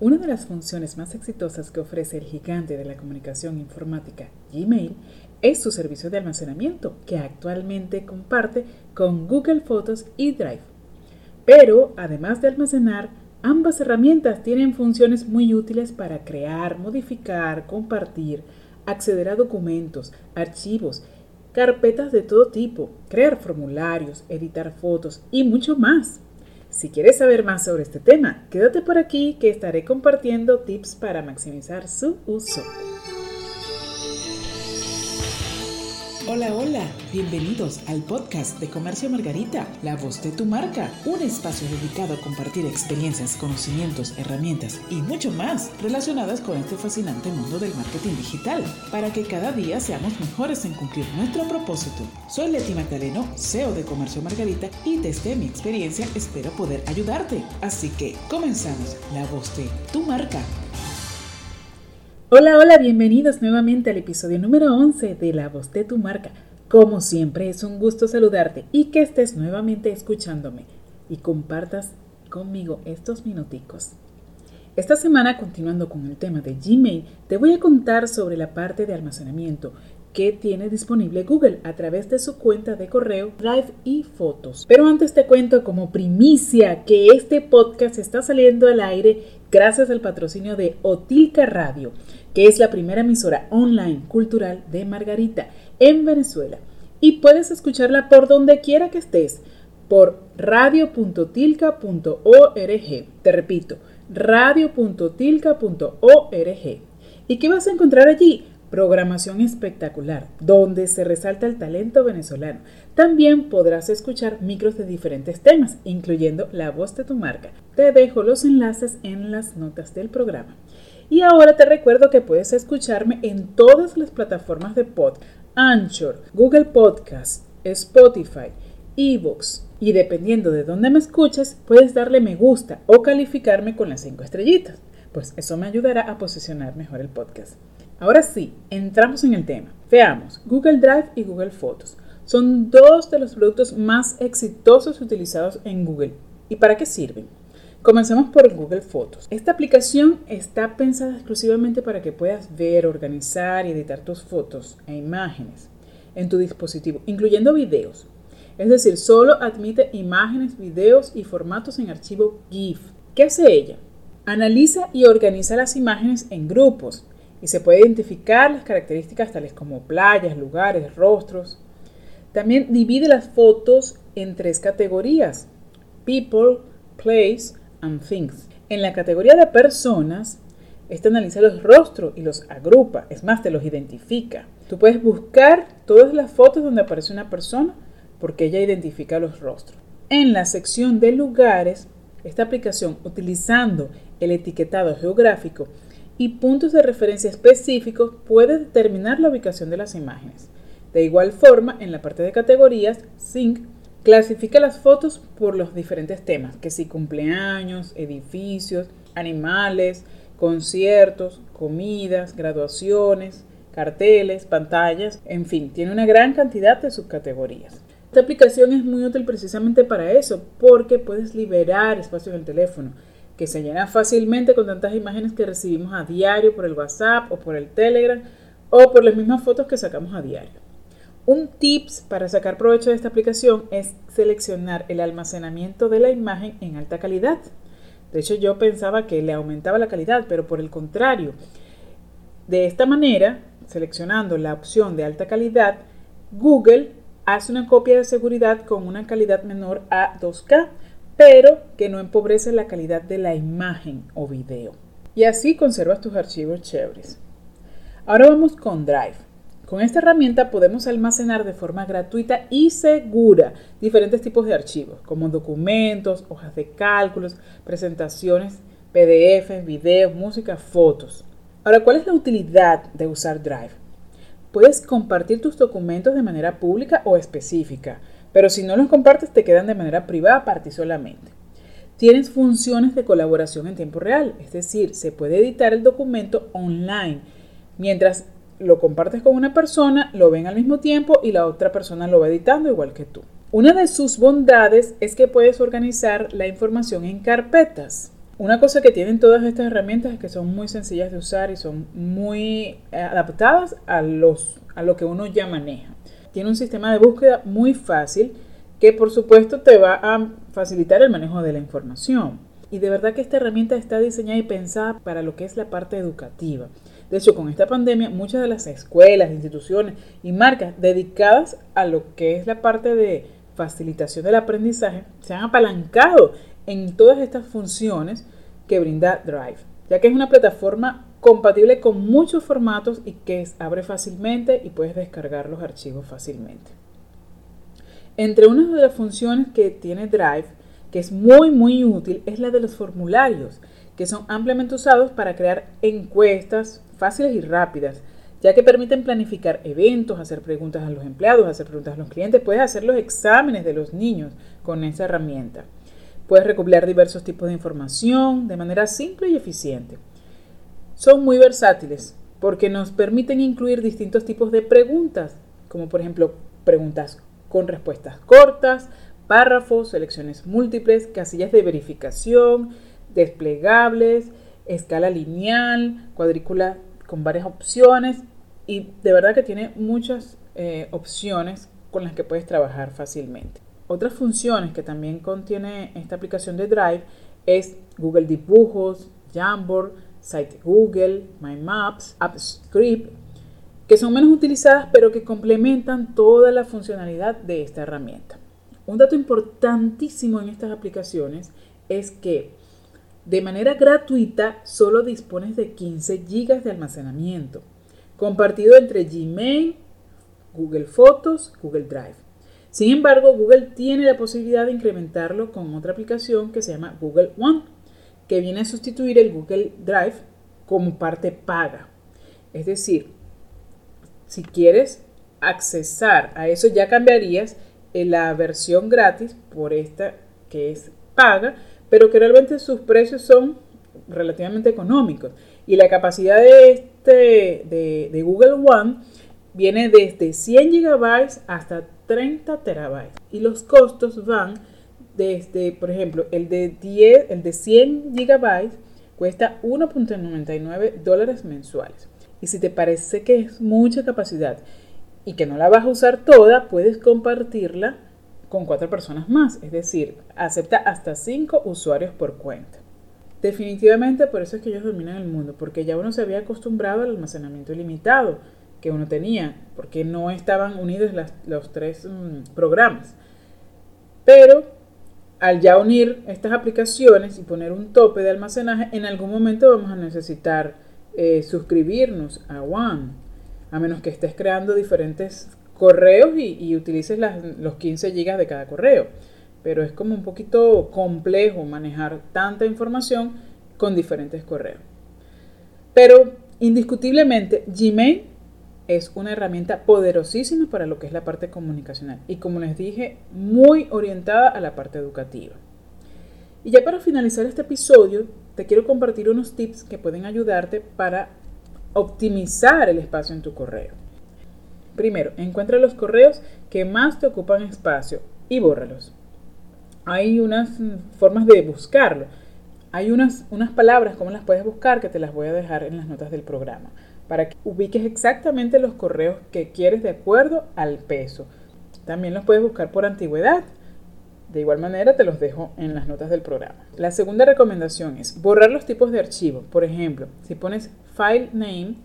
Una de las funciones más exitosas que ofrece el gigante de la comunicación informática Gmail es su servicio de almacenamiento que actualmente comparte con Google Fotos y Drive. Pero además de almacenar, ambas herramientas tienen funciones muy útiles para crear, modificar, compartir, acceder a documentos, archivos, carpetas de todo tipo, crear formularios, editar fotos y mucho más. Si quieres saber más sobre este tema, quédate por aquí que estaré compartiendo tips para maximizar su uso. Hola, hola, bienvenidos al podcast de Comercio Margarita, la voz de tu marca, un espacio dedicado a compartir experiencias, conocimientos, herramientas y mucho más relacionadas con este fascinante mundo del marketing digital, para que cada día seamos mejores en cumplir nuestro propósito. Soy Leti Magdaleno, CEO de Comercio Margarita y desde mi experiencia espero poder ayudarte. Así que comenzamos, la voz de tu marca. Hola, hola, bienvenidos nuevamente al episodio número 11 de La voz de tu marca. Como siempre es un gusto saludarte y que estés nuevamente escuchándome y compartas conmigo estos minuticos. Esta semana, continuando con el tema de Gmail, te voy a contar sobre la parte de almacenamiento que tiene disponible Google a través de su cuenta de correo, Drive y Fotos. Pero antes te cuento como primicia que este podcast está saliendo al aire gracias al patrocinio de Otilca Radio que es la primera emisora online cultural de Margarita en Venezuela. Y puedes escucharla por donde quiera que estés, por radio.tilca.org. Te repito, radio.tilca.org. ¿Y qué vas a encontrar allí? Programación espectacular, donde se resalta el talento venezolano. También podrás escuchar micros de diferentes temas, incluyendo la voz de tu marca. Te dejo los enlaces en las notas del programa. Y ahora te recuerdo que puedes escucharme en todas las plataformas de pod, Anchor, Google Podcast, Spotify, eBooks. Y dependiendo de dónde me escuches, puedes darle me gusta o calificarme con las cinco estrellitas, pues eso me ayudará a posicionar mejor el podcast. Ahora sí, entramos en el tema. Veamos, Google Drive y Google Fotos son dos de los productos más exitosos utilizados en Google. ¿Y para qué sirven? Comencemos por Google Fotos. Esta aplicación está pensada exclusivamente para que puedas ver, organizar y editar tus fotos e imágenes en tu dispositivo, incluyendo videos. Es decir, solo admite imágenes, videos y formatos en archivo GIF. ¿Qué hace ella? Analiza y organiza las imágenes en grupos y se puede identificar las características tales como playas, lugares, rostros. También divide las fotos en tres categorías: people, place, and Things. En la categoría de personas, este analiza los rostros y los agrupa, es más, te los identifica. Tú puedes buscar todas las fotos donde aparece una persona porque ella identifica los rostros. En la sección de lugares, esta aplicación, utilizando el etiquetado geográfico y puntos de referencia específicos, puede determinar la ubicación de las imágenes. De igual forma, en la parte de categorías, Sync Clasifica las fotos por los diferentes temas, que si cumpleaños, edificios, animales, conciertos, comidas, graduaciones, carteles, pantallas, en fin, tiene una gran cantidad de subcategorías. Esta aplicación es muy útil precisamente para eso, porque puedes liberar espacio en el teléfono, que se llena fácilmente con tantas imágenes que recibimos a diario por el WhatsApp o por el Telegram o por las mismas fotos que sacamos a diario. Un tips para sacar provecho de esta aplicación es seleccionar el almacenamiento de la imagen en alta calidad. De hecho, yo pensaba que le aumentaba la calidad, pero por el contrario. De esta manera, seleccionando la opción de alta calidad, Google hace una copia de seguridad con una calidad menor a 2K, pero que no empobrece la calidad de la imagen o video. Y así conservas tus archivos chéveres. Ahora vamos con Drive. Con esta herramienta podemos almacenar de forma gratuita y segura diferentes tipos de archivos, como documentos, hojas de cálculos, presentaciones, PDFs, videos, música, fotos. Ahora, ¿cuál es la utilidad de usar Drive? Puedes compartir tus documentos de manera pública o específica, pero si no los compartes te quedan de manera privada para ti solamente. Tienes funciones de colaboración en tiempo real, es decir, se puede editar el documento online mientras lo compartes con una persona, lo ven al mismo tiempo y la otra persona lo va editando igual que tú. Una de sus bondades es que puedes organizar la información en carpetas. Una cosa que tienen todas estas herramientas es que son muy sencillas de usar y son muy adaptadas a, los, a lo que uno ya maneja. Tiene un sistema de búsqueda muy fácil que por supuesto te va a facilitar el manejo de la información. Y de verdad que esta herramienta está diseñada y pensada para lo que es la parte educativa. De hecho, con esta pandemia, muchas de las escuelas, instituciones y marcas dedicadas a lo que es la parte de facilitación del aprendizaje se han apalancado en todas estas funciones que brinda Drive, ya que es una plataforma compatible con muchos formatos y que abre fácilmente y puedes descargar los archivos fácilmente. Entre una de las funciones que tiene Drive, que es muy muy útil, es la de los formularios, que son ampliamente usados para crear encuestas fáciles y rápidas, ya que permiten planificar eventos, hacer preguntas a los empleados, hacer preguntas a los clientes, puedes hacer los exámenes de los niños con esa herramienta. Puedes recopilar diversos tipos de información de manera simple y eficiente. Son muy versátiles porque nos permiten incluir distintos tipos de preguntas, como por ejemplo preguntas con respuestas cortas, párrafos, selecciones múltiples, casillas de verificación, desplegables, escala lineal, cuadrícula con varias opciones y de verdad que tiene muchas eh, opciones con las que puedes trabajar fácilmente. Otras funciones que también contiene esta aplicación de Drive es Google Dibujos, Jamboard, Site Google, My Maps, AppScript, que son menos utilizadas pero que complementan toda la funcionalidad de esta herramienta. Un dato importantísimo en estas aplicaciones es que de manera gratuita solo dispones de 15 GB de almacenamiento, compartido entre Gmail, Google Fotos, Google Drive. Sin embargo, Google tiene la posibilidad de incrementarlo con otra aplicación que se llama Google One, que viene a sustituir el Google Drive como parte paga. Es decir, si quieres accesar a eso ya cambiarías la versión gratis por esta que es paga, pero que realmente sus precios son relativamente económicos. Y la capacidad de, este, de, Google One viene desde 100 GB hasta 30 terabytes. Y los costos van desde, por ejemplo, el de, 10, el de 100 GB cuesta 1.99 dólares mensuales. Y si te parece que es mucha capacidad y que no la vas a usar toda, puedes compartirla con cuatro personas más. Es decir, acepta hasta 5 usuarios por cuenta. Definitivamente por eso es que ellos dominan el mundo, porque ya uno se había acostumbrado al almacenamiento ilimitado que uno tenía, porque no estaban unidos los tres mm, programas. Pero al ya unir estas aplicaciones y poner un tope de almacenaje, en algún momento vamos a necesitar eh, suscribirnos a One, a menos que estés creando diferentes correos y, utilices los 15 gigas de cada correo. Pero es como un poquito complejo manejar tanta información con diferentes correos. Pero indiscutiblemente Gmail es una herramienta poderosísima para lo que es la parte comunicacional y como les dije, muy orientada a la parte educativa. Y ya para finalizar este episodio, te quiero compartir unos tips que pueden ayudarte para optimizar el espacio en tu correo. Primero, encuentra los correos que más te ocupan espacio y bórralos. Hay unas formas de buscarlo. Hay unas, unas palabras, ¿cómo las puedes buscar? Que te las voy a dejar en las notas del programa para que ubiques exactamente los correos que quieres de acuerdo al peso. También los puedes buscar por antigüedad. De igual manera te los dejo en las notas del programa. La segunda recomendación es borrar los tipos de archivo. Por ejemplo, si pones file name,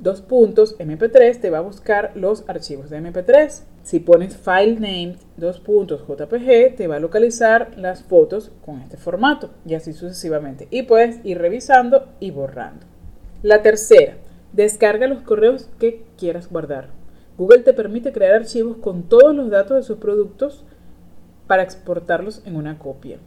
dos puntos, mp3, te va a buscar los archivos de mp3. Si pones file name, dos puntos, jpg, te va a localizar las fotos con este formato y así sucesivamente. Y puedes ir revisando y borrando. La tercera, Descarga los correos que quieras guardar. Google te permite crear archivos con todos los datos de sus productos para exportarlos en una copia.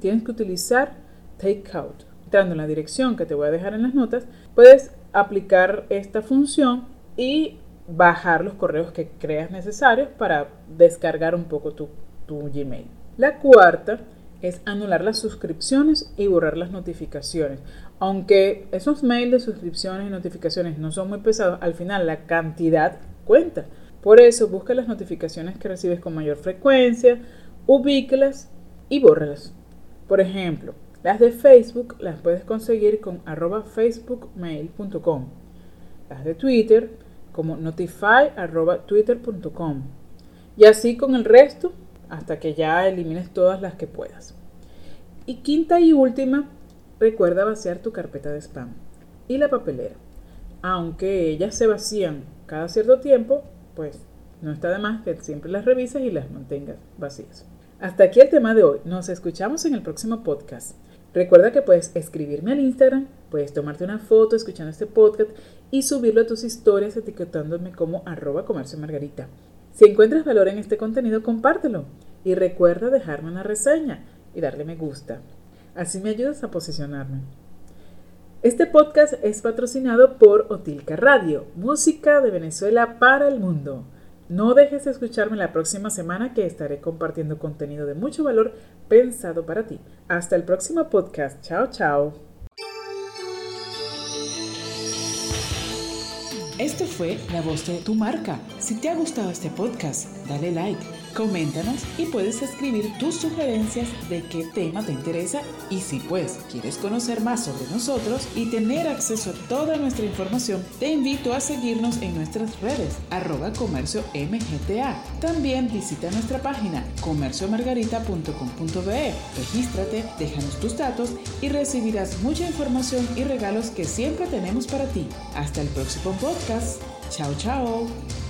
Tienes que utilizar Takeout. Entrando en la dirección que te voy a dejar en las notas, puedes aplicar esta función y bajar los correos que creas necesarios para descargar un poco tu, tu Gmail. La cuarta es anular las suscripciones y borrar las notificaciones. Aunque esos mails de suscripciones y notificaciones no son muy pesados, al final la cantidad cuenta. Por eso busca las notificaciones que recibes con mayor frecuencia, ubíquelas y bórralas. Por ejemplo, Las de Facebook las puedes conseguir con arroba facebookmail.com. Las de Twitter como notify.twitter.com. Y así con el resto hasta que ya elimines todas las que puedas. Y quinta y última, recuerda vaciar tu carpeta de spam y la papelera. Aunque ellas se vacían cada cierto tiempo, pues no está de más que siempre las revises y las mantengas vacías. Hasta aquí el tema de hoy. Nos escuchamos en el próximo podcast. Recuerda que puedes escribirme al Instagram, puedes tomarte una foto escuchando este podcast y subirlo a tus historias etiquetándome como arroba comercio margarita. Si encuentras valor en este contenido, compártelo y recuerda dejarme una reseña y darle me gusta. Así me ayudas a posicionarme. Este podcast es patrocinado por Otilca Radio, música de Venezuela para el mundo. No dejes de escucharme la próxima semana que estaré compartiendo contenido de mucho valor pensado para ti. Hasta el próximo podcast. Chao, chao. Esto fue La Voz de tu Marca. Si te ha gustado este podcast, dale like Coméntanos y puedes escribir tus sugerencias de qué tema te interesa y si pues quieres conocer más sobre nosotros y tener acceso a toda nuestra información, te invito a seguirnos en nuestras redes arroba comercio mgta. También visita nuestra página comerciomargarita.com.be. Regístrate, déjanos tus datos y recibirás mucha información y regalos que siempre tenemos para ti. Hasta el próximo podcast. Chao, chao.